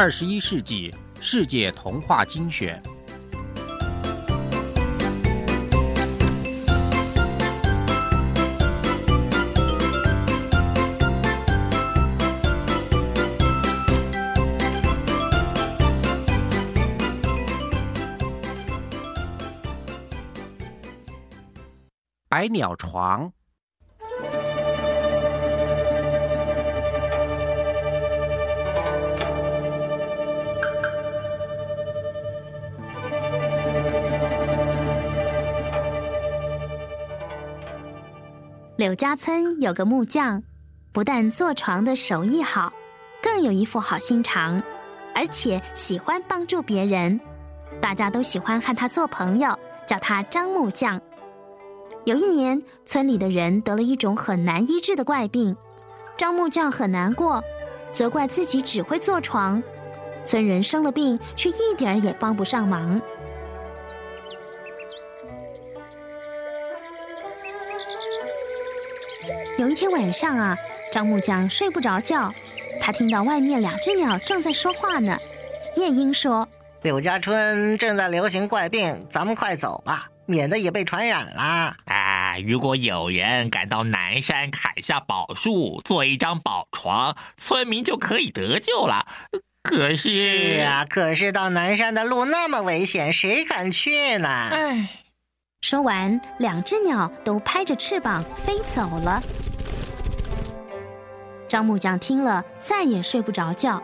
二十一世纪世界童话精选。百鸟床。柳家村有个木匠，不但做床的手艺好，更有一副好心肠，而且喜欢帮助别人。大家都喜欢和他做朋友，叫他张木匠。有一年，村里的人得了一种很难医治的怪病，张木匠很难过，责怪自己只会做床。村人生了病，却一点儿也帮不上忙。有一天晚上啊，张木匠睡不着觉，他听到外面两只鸟正在说话呢。夜莺说：“柳家村正在流行怪病，咱们快走吧，免得也被传染了。”啊，如果有人敢到南山砍下宝树做一张宝床，村民就可以得救了。可是，是啊，可是到南山的路那么危险，谁敢去呢？唉。说完，两只鸟都拍着翅膀飞走了。张木匠听了，再也睡不着觉。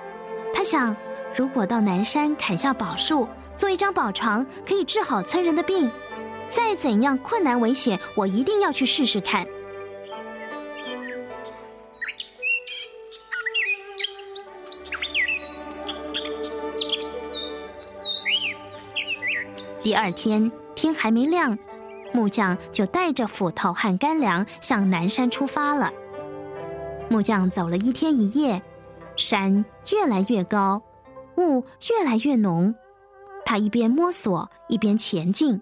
他想，如果到南山砍下宝树，做一张宝床，可以治好村人的病。再怎样困难危险，我一定要去试试看。第二天。天还没亮，木匠就带着斧头和干粮向南山出发了。木匠走了一天一夜，山越来越高，雾越来越浓。他一边摸索一边前进。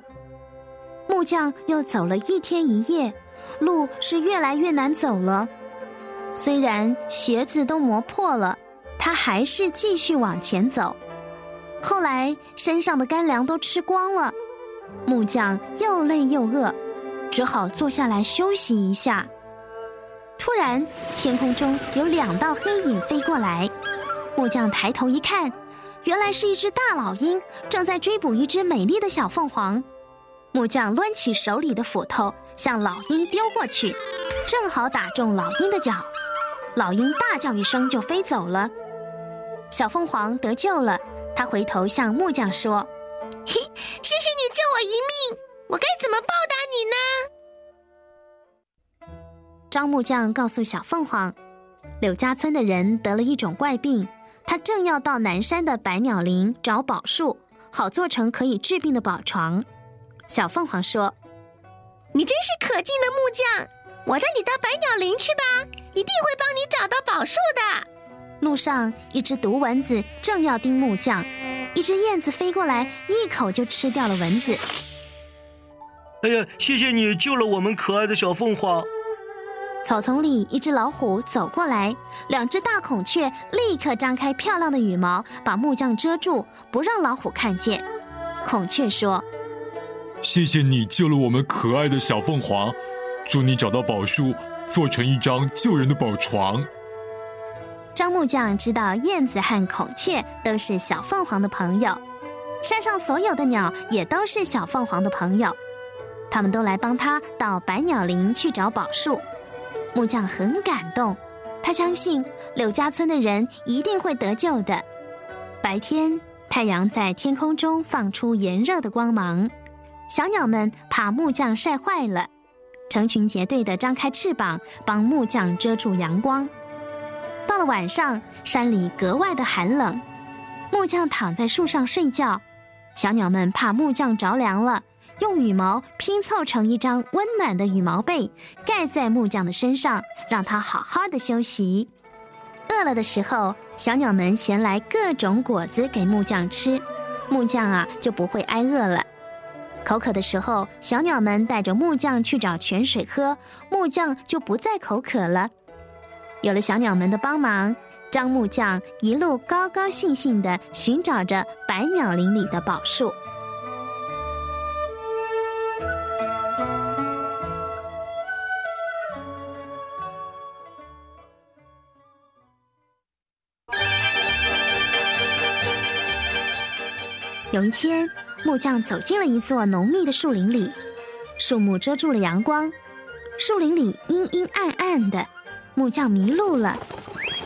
木匠又走了一天一夜，路是越来越难走了。虽然鞋子都磨破了，他还是继续往前走。后来身上的干粮都吃光了。木匠又累又饿，只好坐下来休息一下。突然，天空中有两道黑影飞过来。木匠抬头一看，原来是一只大老鹰正在追捕一只美丽的小凤凰。木匠抡起手里的斧头向老鹰丢过去，正好打中老鹰的脚。老鹰大叫一声就飞走了。小凤凰得救了，他回头向木匠说。嘿，谢谢你救我一命，我该怎么报答你呢？张木匠告诉小凤凰，柳家村的人得了一种怪病，他正要到南山的百鸟林找宝树，好做成可以治病的宝床。小凤凰说：“你真是可敬的木匠，我带你到百鸟林去吧，一定会帮你找到宝树的。”路上，一只毒蚊子正要叮木匠。一只燕子飞过来，一口就吃掉了蚊子。哎呀，谢谢你救了我们可爱的小凤凰！草丛里，一只老虎走过来，两只大孔雀立刻张开漂亮的羽毛，把木匠遮住，不让老虎看见。孔雀说：“谢谢你救了我们可爱的小凤凰，祝你找到宝树，做成一张救人的宝床。”张木匠知道燕子和孔雀都是小凤凰的朋友，山上所有的鸟也都是小凤凰的朋友，他们都来帮他到百鸟林去找宝树。木匠很感动，他相信柳家村的人一定会得救的。白天，太阳在天空中放出炎热的光芒，小鸟们怕木匠晒坏了，成群结队的张开翅膀，帮木匠遮住阳光。到了晚上，山里格外的寒冷。木匠躺在树上睡觉，小鸟们怕木匠着凉了，用羽毛拼凑成一张温暖的羽毛被，盖在木匠的身上，让他好好的休息。饿了的时候，小鸟们衔来各种果子给木匠吃，木匠啊就不会挨饿了。口渴的时候，小鸟们带着木匠去找泉水喝，木匠就不再口渴了。有了小鸟们的帮忙，张木匠一路高高兴兴地寻找着百鸟林里的宝树。有一天，木匠走进了一座浓密的树林里，树木遮住了阳光，树林里阴阴暗暗的，木匠迷路了。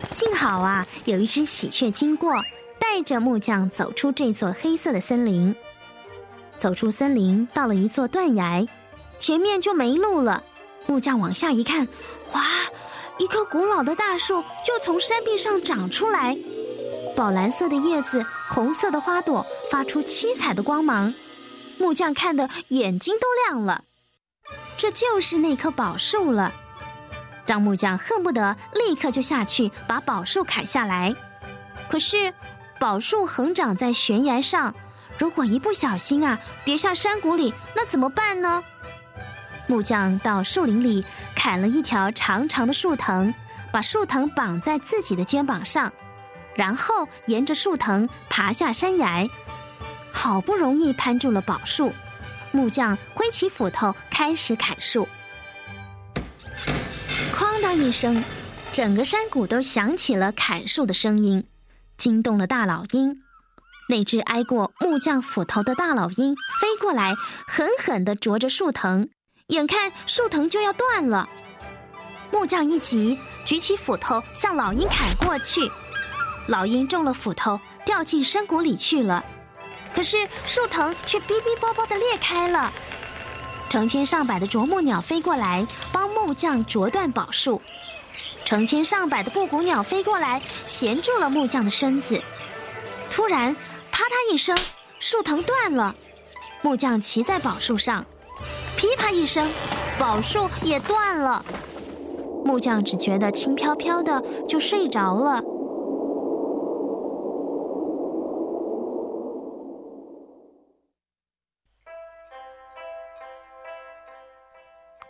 幸好啊，有一只喜鹊经过，带着木匠走出这座黑色的森林。走出森林，到了一座断崖，前面就没路了。木匠往下一看，哇，一棵古老的大树就从山壁上长出来，宝蓝色的叶子，红色的花朵，发出七彩的光芒。木匠看得眼睛都亮了，这就是那棵宝树了。张木匠恨不得立刻就下去把宝树砍下来，可是宝树横长在悬崖上，如果一不小心啊跌下山谷里，那怎么办呢？木匠到树林里砍了一条长长的树藤，把树藤绑在自己的肩膀上，然后沿着树藤爬下山崖，好不容易攀住了宝树，木匠挥起斧头开始砍树。哐当一声，整个山谷都响起了砍树的声音，惊动了大老鹰。那只挨过木匠斧头的大老鹰飞过来，狠狠地啄着树藤，眼看树藤就要断了。木匠一急，举起斧头向老鹰砍过去，老鹰中了斧头，掉进山谷里去了。可是树藤却哔哔啵啵地裂开了。成千上百的啄木鸟飞过来，帮木匠啄断宝树；成千上百的布谷鸟飞过来，衔住了木匠的身子。突然，啪嗒一声，树藤断了。木匠骑在宝树上，噼啪一声，宝树也断了。木匠只觉得轻飘飘的，就睡着了。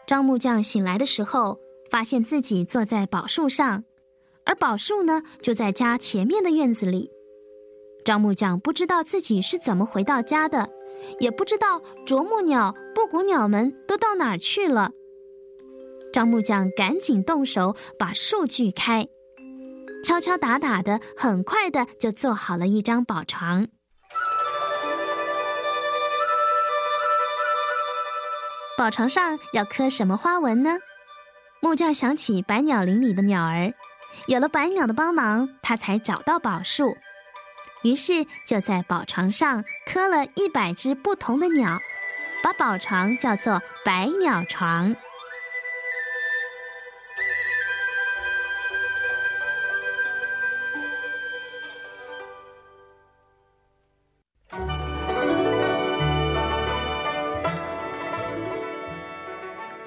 张木匠醒来的时候，发现自己坐在宝树上，而宝树呢就在家前面的院子里。张木匠不知道自己是怎么回到家的，也不知道啄木鸟、布谷鸟们都到哪儿去了。张木匠赶紧动手把树锯开，敲敲打打的，很快的就做好了一张宝床。宝床上要刻什么花纹呢？木匠想起百鸟林里的鸟儿，有了百鸟的帮忙，他才找到宝树。于是就在宝床上刻了一百只不同的鸟，把宝床叫做百鸟床。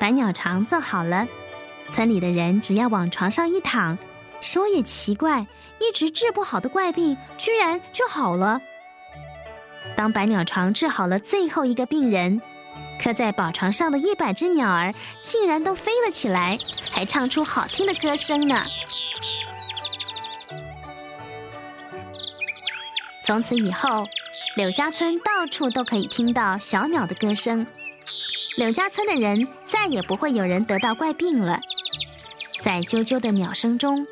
百鸟床做好了，村里的人只要往床上一躺，说也奇怪，一直治不好的怪病居然就好了。当百鸟床治好了最后一个病人，刻在宝床上的一百只鸟儿竟然都飞了起来，还唱出好听的歌声呢。从此以后，柳家村到处都可以听到小鸟的歌声。柳家村的人再也不会有人得到怪病了，在啾啾的鸟声中，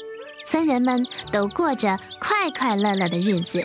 村人们都过着快快乐乐的日子。